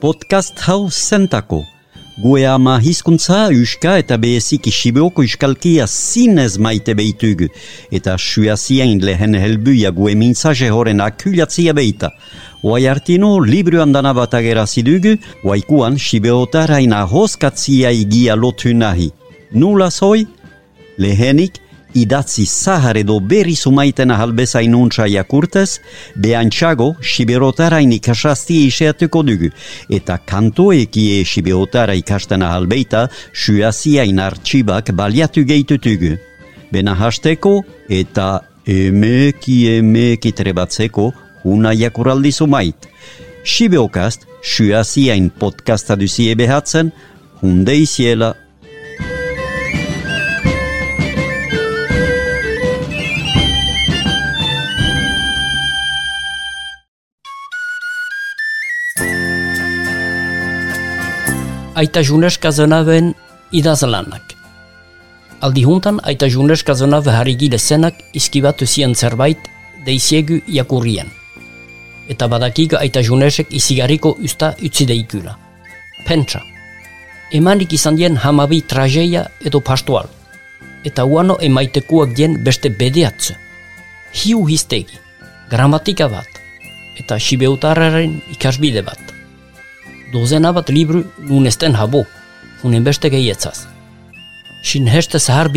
podcast hau zentako. Gue ama hizkuntza, uska eta behezik isibeoko iskalkia zinez maite behitugu. Eta suazien lehen helbuia gue mintzaje horren akulatzia behita. Oai artino, libru andana bat agerazidugu, oaikuan sibeotaraina hoskatzia igia lotu nahi. Nula zoi? Lehenik, idatzi zahar edo berri sumaitena halbezain untsa jakurtez, behantxago siberotarain ikasasti iseatuko dugu, eta kantoekie siberotara ikastena halbeita suaziain artxibak baliatu gehitutugu. Bena hasteko eta emeki emeki trebatzeko una jakuraldi sumait. Sibeokast, suaziain podcasta duzie behatzen, hunde iziela aita juneska zenaben idazalanak. Aldi juntan aita juneska zenabe harigile zenak izkibatu zien zerbait deiziegu jakurrien. Eta badakiga aita junesek izigariko usta utzi deikula. Pentsa. Emanik izan dien hamabi trajeia edo pastual. Eta uano emaitekuak dien beste bedeatzu. Hiu histegi, gramatika bat, eta sibeutararen ikasbide bat Dozena vat libru nun esten habo, unë beste ke jetsas. Shin heshte sehar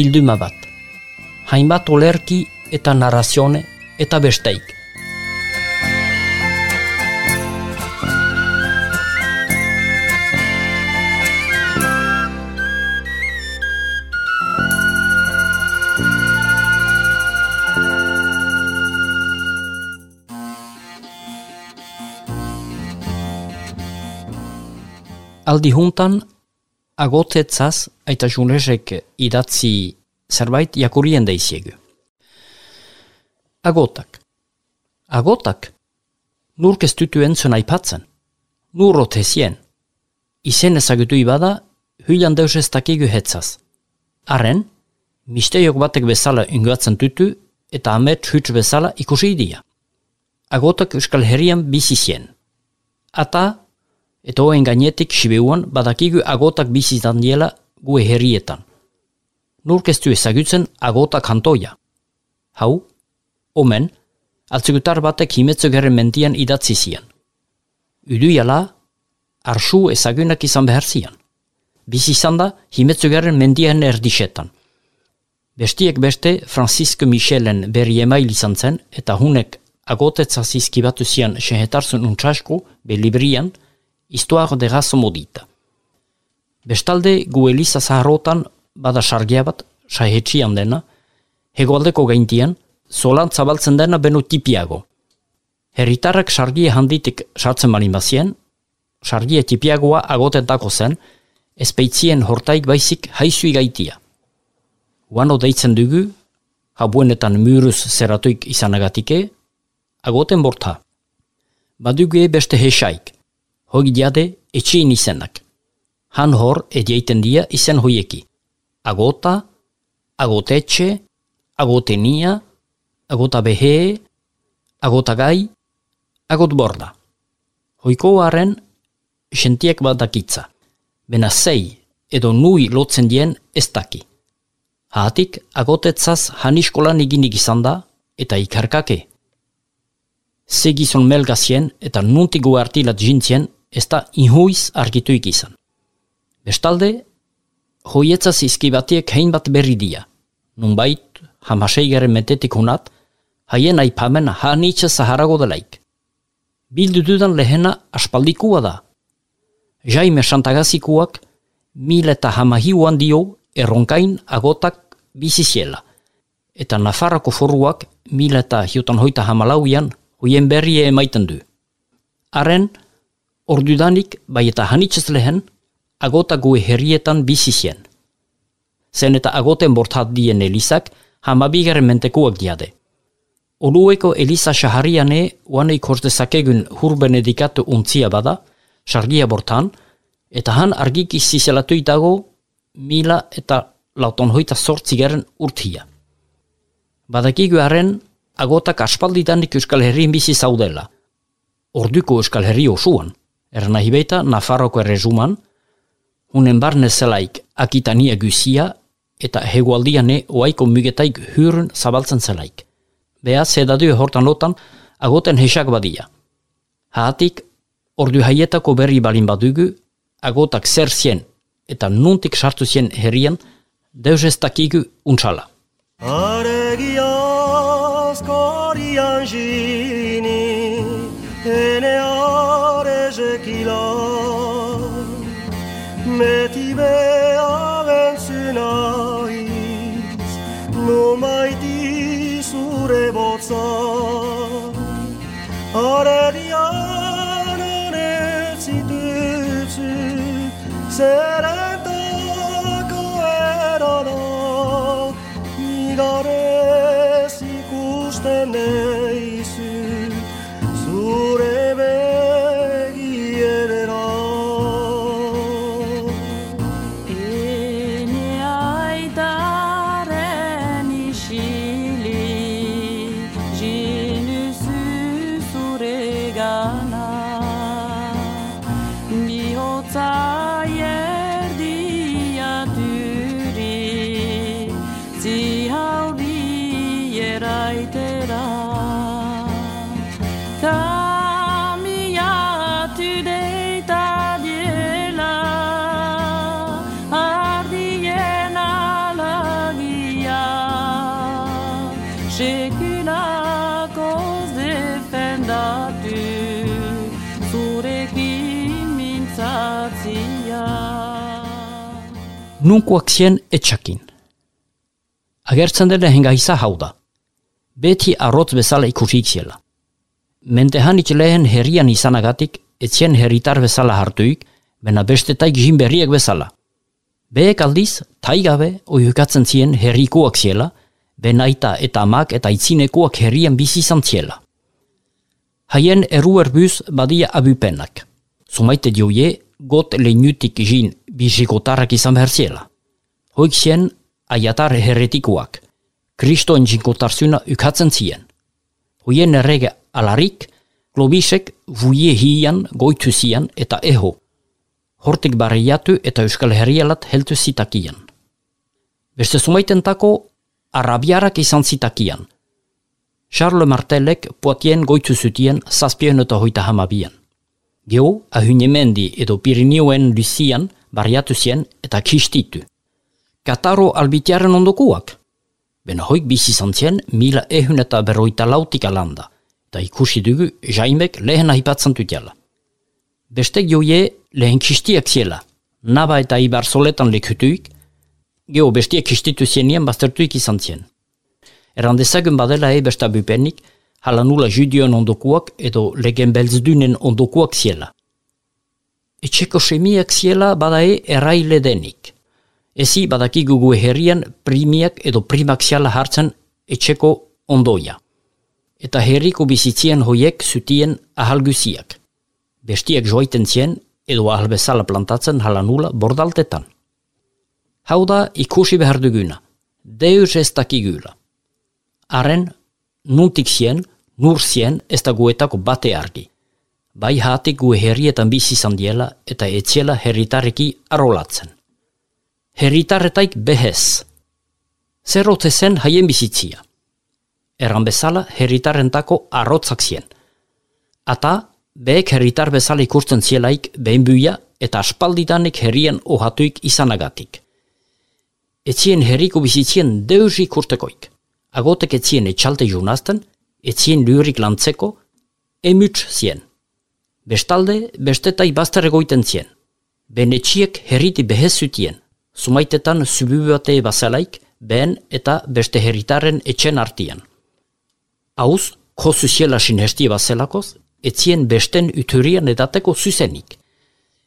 tolerki e ta eta e ta besteik. Aldi juntan agotetzaz aita junesek idatzi zerbait jakurien daiziegu. Agotak. Agotak? Nur kestutu entzun aipatzen. Nur otezien. Izen ezagutu ibada, huilan deus ez dakigu hetzaz. Arren, misteiok batek bezala ingoatzen tutu, eta amet huts bezala ikusi idia. Agotak euskal herrian bizizien. Ata, Eta hoen gainetik sibeuan badakigu agotak bizizan diela gue herrietan. Nurkeztu ezagutzen agotak hantoia. Hau, omen, altzigutar batek himetzo gerren mentian idatzi zian. Udu jala, arsu ezagunak izan behar zian. Bizizan da himetzo gerren mendian erdisetan. Bestiek beste Francisco Michelen berri email izan zen eta hunek agotetza zizkibatu zian sehetarzun untsasko be librian, Histoire de race modita. Bestalde, gu Eliza zaharrotan bada sargia bat, saihetxian dena, hegoaldeko gaintian, zolan zabaltzen dena beno tipiago. Herritarrak sargie handitik sartzen balin bazien, sargie tipiagoa agotentako zen, ezpeitzien hortaik baizik haizui gaitia. Uano deitzen dugu, habuenetan muruz zeratuik izanagatike, agoten borta. Badugu beste hesaik, hogi diade etxein izenak. Han hor edieiten dia izen hoieki. Agota, agotetxe, agotenia, agota behe, agota gai, agot borda. Hoiko haren, sentiek badakitza. Bena zei edo nui lotzen dien ez daki. Hatik, agotetzaz haniskolan eginik izan da eta ikarkake. Segizon melgazien eta nuntigu artilat jintzien ez da inhuiz argituik izan. Bestalde, hoietza zizkibatiek hein bat berri dia. Nunbait, hamasei garen metetik hunat, haien aipamen hanitza zaharago delaik. Bildu dudan lehena aspaldikua da. Jaime Santagazikuak mil eta hamahiuan dio erronkain agotak biziziela. Eta Nafarrako foruak mil eta hiutan hoita hamalauian hoien berri emaiten du. Haren, ordudanik bai eta hanitzez lehen, agota gue herrietan bizi zien. Zen eta agoten bortat dien elizak, hamabigaren mentekuak diade. Olueko eliza shahariane uane ikorzdezakegun hurben edikatu untzia bada, sargia bortan, eta han argik izizelatu itago mila eta lauton hoita sortzigaren urtia. Badakigu haren, agotak aspaldidanik euskal herriin bizi zaudela. Orduko euskal herri osuan Eran nahi baita, Nafarroko errezuman, hunen barne zelaik akitania guzia eta hegualdiane oaiko mugetaik hyrun zabaltzen zelaik. Beha, zedadu hortan lotan, agoten hesak badia. Haatik, ordu haietako berri balin badugu, agotak zer zien eta nuntik sartu zien herrian, deus ez dakigu untsala. Aregiaz Orerian onesiduci, será Nunkuak zien etxakin. Agertzen dela hengahiza hau da. Beti arrotz bezala ikusik ziela. Mentehanit lehen herrian izanagatik, etzien herritar bezala hartuik, bena bestetaik jin berriek bezala. Beek aldiz, taigabe oihukatzen zien herrikuak ziela, benaita eta amak eta itzinekuak herrian bizi izan ziela. Haien eruerbuz badia abupenak. Zumaite dioie, got leinutik jin bizikotarrak izan behar ziela. Hoik zien, aiatar herretikuak. Kristoen jinkotarzuna ukatzen zien. Hoien errege alarik, globisek vuie hian goitu zian eta eho. Hortik barriatu eta euskal herrialat heltu zitakian. Beste zumaiten tako, arabiarak izan zitakian. Charles Martelek poatien goitu zutien zazpien eta hoita hamabian. Geo, ahunemendi edo Pirinioen luzian barriatu zien eta kistitu. Kataro albitiaren ondokuak. Bena hoik bizi izan zien mila ehun eta berroita lautik alanda, eta ikusi dugu jaimek lehen ahipatzen dutela. Bestek joie lehen kistiak ziela, naba eta ibar soletan lekutuik, geho bestiak kistitu zienien baztertuik izan zien. Eran dezagun badela e besta bupenik, hala nula judioen ondokuak edo legen belzdunen ondokuak ziela. Etxeko semiak ziela badae erraile denik. Ezi badakigu gu herrian primiak edo primak ziala hartzen etxeko ondoia. Eta herriko bizitzien hoiek zutien ahalguziak. Bestiak joiten zien edo ahal bezala plantatzen hala nula bordaltetan. Hau da ikusi behar duguna, deus ez dakigula. Haren, nuntik zien, nur zien ez da guetako bate argi. Bai hatik gu herrietan bizi izan diela eta etziela herritarreki arrolatzen. Herritarretaik behez. Zer ote zen haien bizitzia. Erran bezala herritarrentako arrotzak zien. Ata, behek herritar bezala ikusten zielaik behin buia eta aspaldidanek herrien ohatuik izanagatik. Etzien herriko bizitzien deus ikurtekoik. Agotek etzien etxalte junazten, etzien lurik lantzeko, emuts zien. Bestalde, bestetai bazter egoiten zien. Benetxiek herriti behez zutien, sumaitetan subibate bazelaik, behen eta beste herritaren etxen artian. Hauz, kozu ziela sinhesti bazelakoz, etzien besten uturian edateko zuzenik.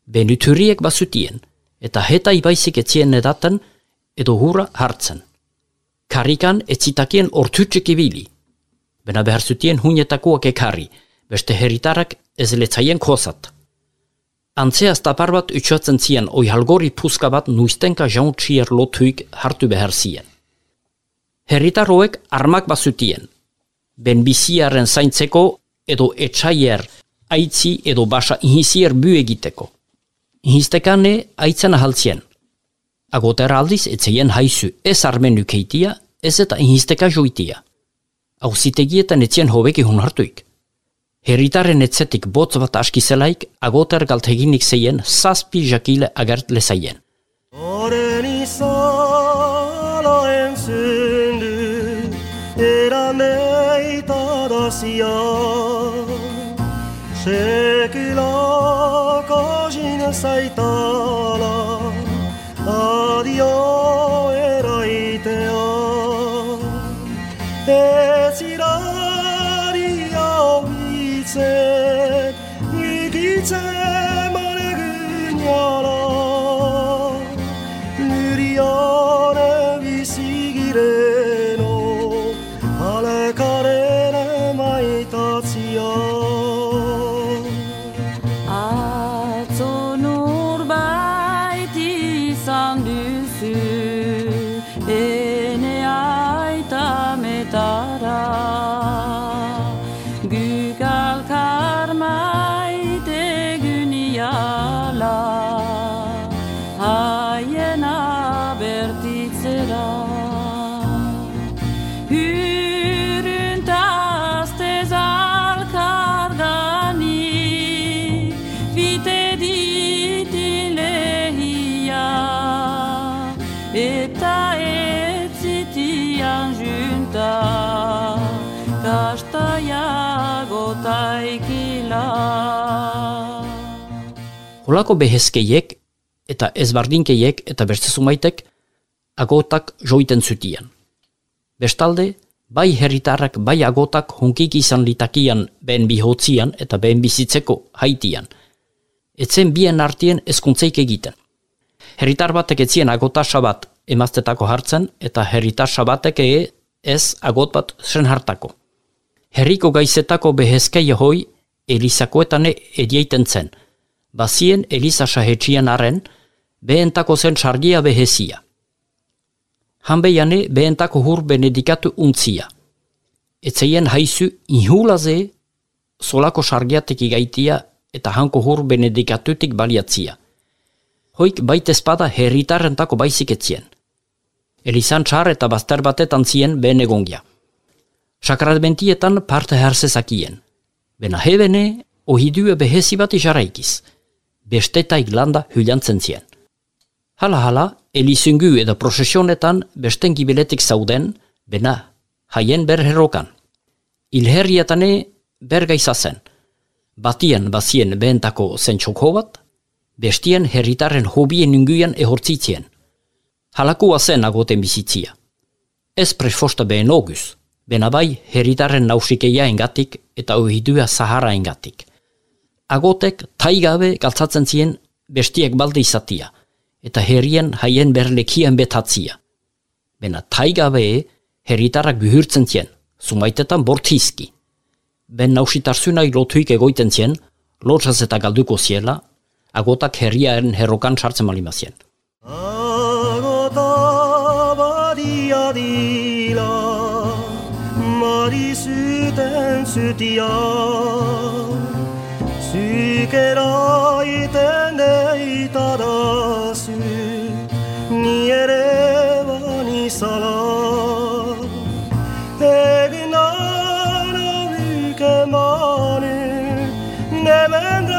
Ben uturiek bazutien, eta heta ibaizik etzien edaten, edo hura hartzen. Karikan etzitakien ortutxik ibili. Bena behar zutien hunetakoak ekarri, beste herritarak ez letzaien kozat. Antzeaz tapar bat utxatzen zien oi halgori puska bat nuiztenka jauntxier lotuik hartu behar zien. Herritarroek armak bazutien, ben biziaren zaintzeko edo etxaier aitzi edo basa inhizier bu egiteko. Inhiztekane aitzen ahaltzien. Agotera aldiz, etzeien haizu ez armenuk heitia, ez eta inhizteka joitia. Hauzitegietan etzien hobeki hunartuik. Herritarren etzetik botz bat askizelaik, agoter galteginik zeien, zazpi jakile agert lezaien. Oren izalo entzundu, eraneita dazia, sekulako jine zaitan, Holako behezkeiek eta ezbardinkeiek eta beste zumaitek agotak joiten zutian. Bestalde, bai herritarrak bai agotak hunkik izan litakian behen bihotzian eta behen bizitzeko haitian. Etzen bien artien ezkuntzeik egiten. Herritar batek etzien agota sabat emaztetako hartzen eta herritar sabatek ege ez agot bat zen hartako. Herriko gaizetako behezkei hoi elizakoetane edieiten zen. Bazien eliza sahetxian arren, behentako zen sargia behezia. Hanbeiane behentako hur benedikatu untzia. Etzeien haizu inhulaze solako sargiatek igaitia eta hanko hur benedikatutik baliatzia. Hoik baita espada herritarrentako baizik etzien. Elizan txar eta bazter batetan zien behen egongia. Sakradmentietan parte harzezakien. Bena hebene, ohidue behezi bat jarraikiz. Bestetaik landa hyljantzen zien. Hala hala, elizungu edo prosesionetan besten gibiletik zauden, bena, haien berherrokan. Ilherrietane bergaiza zen. Batien bazien behentako zentxoko bat, bestien herritarren hobien inguian ehortzitzien. Halakua zen agoten bizitzia. Ez prefosta behen oguz, bena bai herritarren nausikeia engatik eta ohidua zahara engatik. Agotek taigabe galtzatzen zien bestiek balde izatia, eta herrien haien berlekian betatzia. Bena taigabe herritarrak bihurtzen zien, zumaitetan bortizki. Ben nausitarzunak lotuik egoiten zien, lotzaz eta galduko ziela, agotak herriaren herrokan sartzen malimazien. Agota badia dila Mari しけらいてねいただしにえればにさらえぐならびけまるねめんら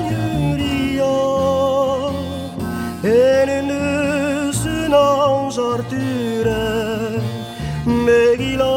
ゆりよえぬぬすなんじゃるてれめぎら